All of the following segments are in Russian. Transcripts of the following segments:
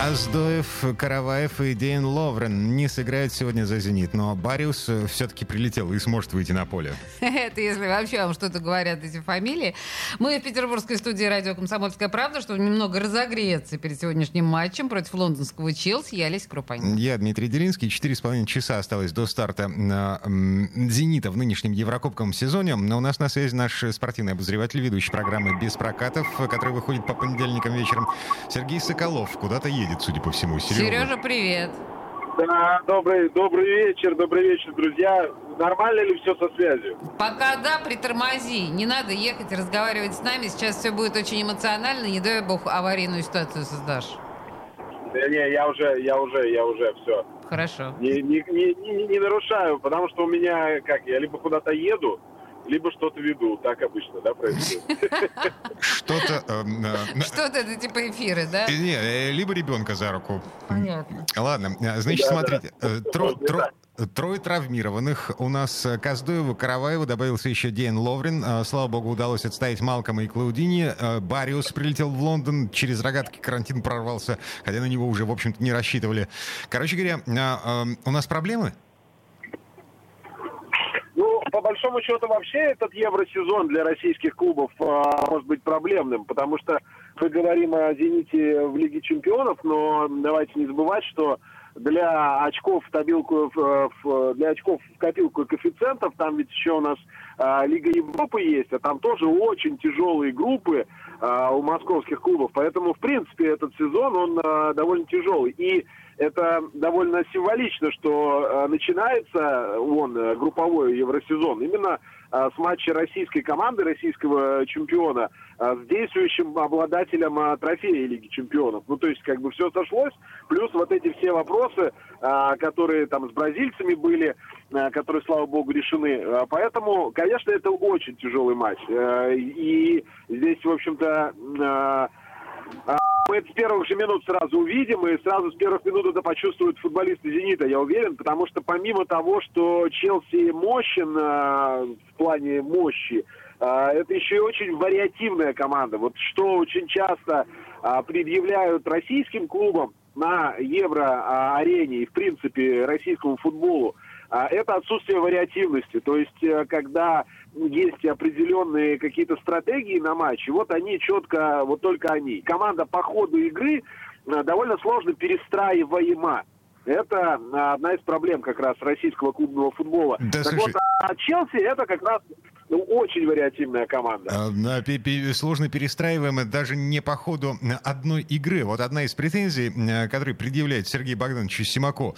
Аздоев, Караваев и Дейн Ловрен не сыграют сегодня за «Зенит», но Бариус э, все-таки прилетел и сможет выйти на поле. Это если вообще вам что-то говорят эти фамилии. Мы в петербургской студии радио «Комсомольская правда», чтобы немного разогреться перед сегодняшним матчем против лондонского Челси. Я Олеся Крупанин. Я Дмитрий Делинский. Четыре с половиной часа осталось до старта «Зенита» в нынешнем Еврокубковом сезоне. Но у нас на связи наш спортивный обозреватель, ведущий программы «Без прокатов», который выходит по понедельникам вечером. Сергей Соколов куда-то едет едет, судя по всему. Сережа, Сережа привет. Да, добрый, добрый вечер, добрый вечер, друзья. Нормально ли все со связью? Пока да, притормози. Не надо ехать разговаривать с нами. Сейчас все будет очень эмоционально. Не дай бог аварийную ситуацию создашь. Да не, я уже, я уже, я уже, все. Хорошо. Не, не, не, не, не нарушаю, потому что у меня, как, я либо куда-то еду, либо что-то веду. Так обычно, да, происходит? Что-то... Эм, э, что-то это типа эфиры, да? Э, не, э, либо ребенка за руку. Понятно. Ладно, значит, смотрите. Трое травмированных. У нас Каздоеву, Караваеву добавился еще Дейн Ловрин. Слава богу, удалось отставить Малкома и Клаудини. Бариус прилетел в Лондон. Через рогатки карантин прорвался, хотя на него уже, в общем-то, не рассчитывали. Короче говоря, у нас проблемы? По большому счету вообще этот евросезон для российских клубов а, может быть проблемным, потому что мы говорим о «Зените» в Лиге чемпионов, но давайте не забывать, что для очков в табилку, в, для очков в копилку коэффициентов, там ведь еще у нас а, Лига Европы есть, а там тоже очень тяжелые группы а, у московских клубов. Поэтому, в принципе, этот сезон, он а, довольно тяжелый. И это довольно символично, что а, начинается он, групповой евросезон, именно а, с матча российской команды, российского чемпиона, с действующим обладателем трофея Лиги чемпионов. Ну, то есть, как бы все сошлось, плюс вот эти все вопросы, которые там с бразильцами были, которые, слава богу, решены. Поэтому, конечно, это очень тяжелый матч. И здесь, в общем-то, мы это с первых же минут сразу увидим, и сразу с первых минут это почувствуют футболисты «Зенита», я уверен, потому что помимо того, что Челси мощен э, в плане мощи, э, это еще и очень вариативная команда. Вот что очень часто э, предъявляют российским клубам на евро-арене и, в принципе, российскому футболу, э, это отсутствие вариативности. То есть, когда есть определенные какие-то стратегии на матче, вот они четко, вот только они. Команда по ходу игры э, довольно сложно перестраиваема. Это а, одна из проблем как раз российского клубного футбола. Да, так слушай... вот, а Челси это как раз ну, очень вариативная команда. А, сложно перестраиваемая даже не по ходу одной игры. Вот одна из претензий, которые предъявляет Сергей Богданович Симако,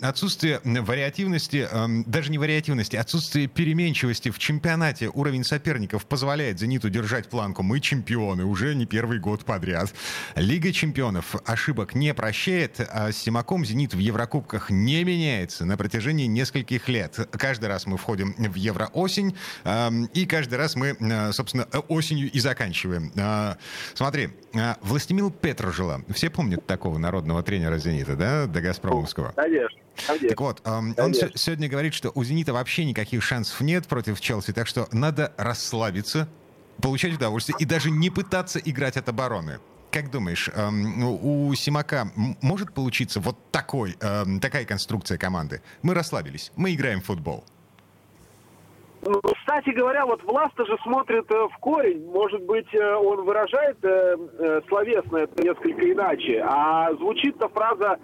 отсутствие вариативности, даже не вариативности, отсутствие переменчивости в чемпионате. Уровень соперников позволяет «Зениту» держать планку. Мы чемпионы уже не первый год подряд. Лига чемпионов ошибок не прощает, а с Симаком «Зенит» в Еврокубках не меняется на протяжении нескольких лет. Каждый раз мы входим в Евроосень, и каждый раз мы, э, собственно, осенью и заканчиваем. А, смотри, а, Властемил Петрожила. Все помнят такого народного тренера «Зенита», да, до «Газпромовского»? Конечно. Конечно. Так вот, он сегодня говорит, что у «Зенита» вообще никаких шансов нет против Челси, так что надо расслабиться, получать удовольствие и даже не пытаться играть от обороны. Как думаешь, у Симака может получиться вот такой, такая конструкция команды? Мы расслабились, мы играем в футбол. Ну, кстати говоря, вот Власта же смотрит э, в корень. Может быть, э, он выражает э, словесно это несколько иначе. А звучит-то фраза,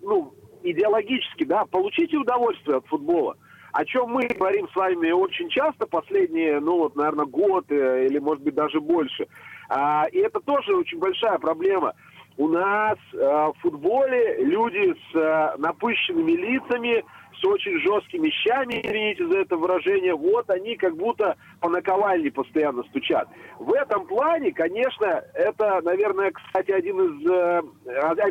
ну, идеологически, да, получите удовольствие от футбола. О чем мы говорим с вами очень часто последние, ну вот, наверное, год или, может быть, даже больше. А, и это тоже очень большая проблема. У нас э, в футболе люди с э, напыщенными лицами, с очень жесткими щами, извините за это выражение, вот они как будто по наковальне постоянно стучат. В этом плане, конечно, это, наверное, кстати, один из, э,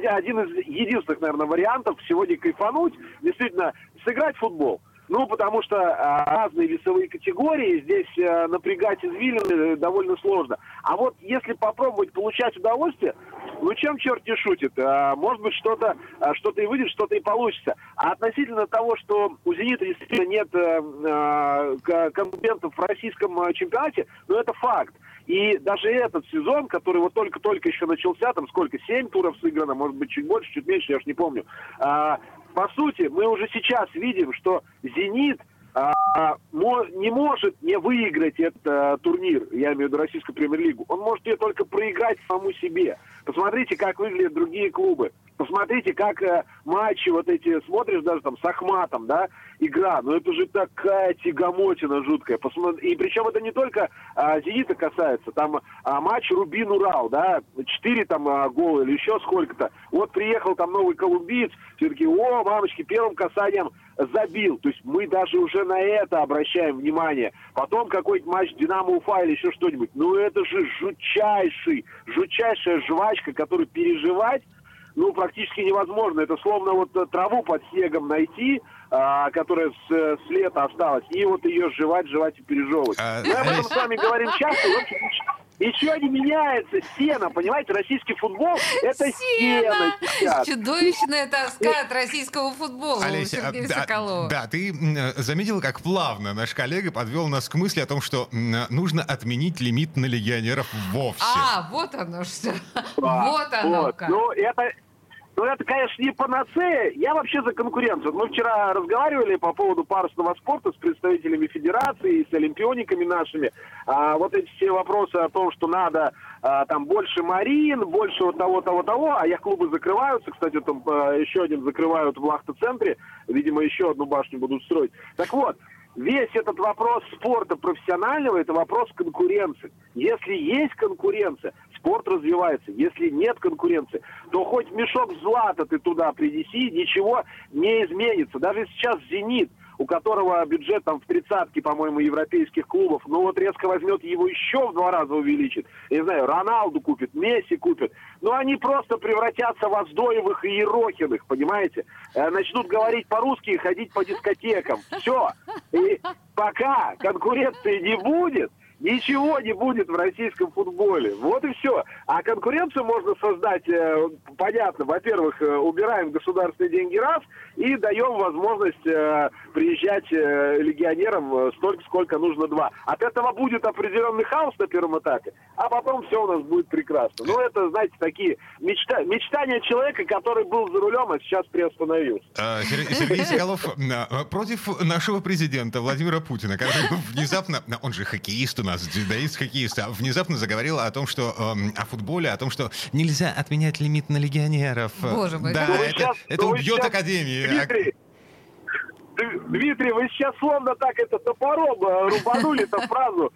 один из единственных, наверное, вариантов сегодня кайфануть, действительно, сыграть в футбол. Ну, потому что а, разные весовые категории, здесь а, напрягать извилины довольно сложно. А вот если попробовать получать удовольствие, ну, чем черт не шутит? А, может быть, что-то а, что и выйдет, что-то и получится. А относительно того, что у «Зенита» действительно нет а, конкурентов в российском чемпионате, ну, это факт. И даже этот сезон, который вот только-только еще начался, там сколько, семь туров сыграно, может быть, чуть больше, чуть меньше, я уж не помню. А, по сути, мы уже сейчас видим, что «Зенит» не может не выиграть этот а, турнир, я имею в виду российскую премьер-лигу. Он может ее только проиграть самому себе. Посмотрите, как выглядят другие клубы. Посмотрите, как э, матчи вот эти смотришь даже там с Ахматом, да, игра. Ну это же такая тягомотина жуткая. И причем это не только а, Зенита касается. Там а, матч Рубин-Урал, да, четыре там а, гола или еще сколько-то. Вот приехал там новый колумбиец, все таки о, мамочки, первым касанием забил. То есть мы даже уже на это обращаем внимание. Потом какой-то матч Динамо Уфа или еще что-нибудь. Ну это же жутчайший, жутчайшая жвачка, которую переживать ну, практически невозможно. Это словно вот э, траву под снегом найти, а, которая с, с лета осталась, и вот ее жевать, жевать и пережевывать. А, Мы об этом с вами говорим часто, общем, Ничего не меняется, стена, понимаете, российский футбол – это стена, стена Чудовищная тоска от российского футбола Олеся, а, да, да, ты заметила, как плавно наш коллега подвел нас к мысли о том, что нужно отменить лимит на легионеров вовсе. А, вот оно что. Вот оно как. Ну, это, ну, это, конечно, не панацея. Я вообще за конкуренцию. Мы вчера разговаривали по поводу парусного спорта с представителями федерации, с олимпиониками нашими. А, вот эти все вопросы о том, что надо а, там больше марин, больше вот того, того, того, а яхт-клубы закрываются. Кстати, там а, еще один закрывают в Лахта-центре. Видимо, еще одну башню будут строить. Так вот, весь этот вопрос спорта профессионального, это вопрос конкуренции. Если есть конкуренция, спорт развивается. Если нет конкуренции, то хоть мешок злата ты туда принеси, ничего не изменится. Даже сейчас «Зенит», у которого бюджет там в тридцатке, по-моему, европейских клубов, ну вот резко возьмет его еще в два раза увеличит. Я не знаю, Роналду купит, Месси купит. Но они просто превратятся в Оздоевых и Ерохиных, понимаете? Э, начнут говорить по-русски и ходить по дискотекам. Все. И пока конкуренции не будет, Ничего не будет в российском футболе. Вот и все. А конкуренцию можно создать, э, понятно, во-первых, э, убираем государственные деньги раз и даем возможность э, приезжать легионерам столько, сколько нужно два. От этого будет определенный хаос на первом этапе, а потом все у нас будет прекрасно. Ну, это, знаете, такие мечта... мечтания человека, который был за рулем, а сейчас приостановился. А, Сергей Соколов против нашего президента Владимира Путина, который внезапно, он же хоккеист у нас, нас, дзюдоист, хоккеист, внезапно заговорил о том, что э, о футболе, о том, что нельзя отменять лимит на легионеров. Боже мой. Да, это, сейчас, это убьет сейчас, Академию. Дмитрий, вы сейчас словно так это топором э, рубанули эту фразу.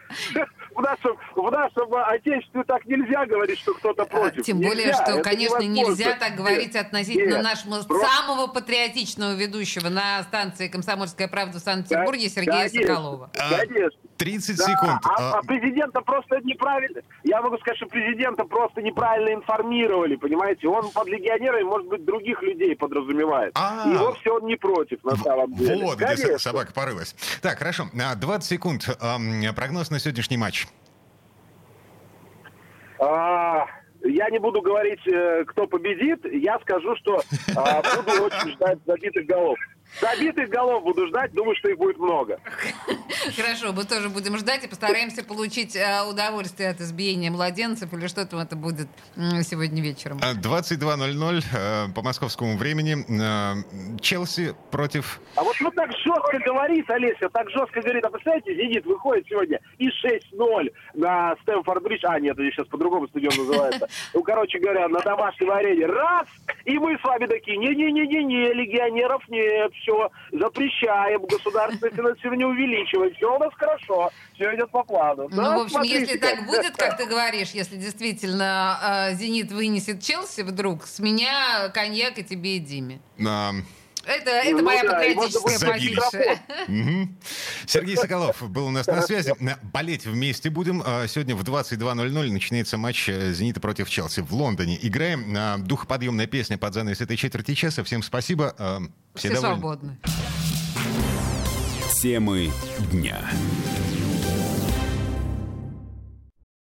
В нашем, в нашем отечестве так нельзя говорить, что кто-то а, против. Тем нельзя. более, что, это конечно, нельзя так говорить относительно нет, нашего просто... самого патриотичного ведущего на станции «Комсомольская правда» в Санкт-Петербурге Сергея конечно, Соколова. Конечно. 30 да, секунд. А, а президента просто неправильно... Я могу сказать, что президента просто неправильно информировали, понимаете? Он под легионерами, может быть, других людей подразумевает. А-а-а. И вовсе он не против, на самом деле. Вот, где собака порылась. Так, хорошо. 20 а, секунд. Прогноз на сегодняшний матч. А, я не буду говорить, э, кто победит. Я скажу, что а, буду очень ждать забитых голов. Забитых голов буду ждать, думаю, что их будет много. Хорошо, мы тоже будем ждать и постараемся получить э, удовольствие от избиения младенцев или что там это будет сегодня вечером. 22.00 э, по московскому времени. Э, Челси против... А вот ну так жестко говорит, Олеся, так жестко говорит. А представляете, Зенит выходит сегодня и 6-0 на Стэнфорд Бридж. А, нет, это сейчас по-другому стадион называется. Ну, короче говоря, на домашнем арене. Раз! И мы с вами такие, не-не-не-не-не, легионеров нет, все, запрещаем, государственное финансирование увеличиваем, все у нас хорошо, все идет по плану. Ну, да, в общем, смотрите. если так будет, как ты говоришь, если действительно э, «Зенит» вынесет Челси вдруг, с меня коньяк и тебе и Диме. Um... Это, это ну, моя да, патриотическая позиция. Сергей Соколов был у нас на связи. Болеть вместе будем. А, сегодня в 22.00 начинается матч э, «Зенита» против Челси в Лондоне. Играем. Духоподъемная песня под занавес этой четверти часа. Всем спасибо. А, все, Все свободны. Темы дня.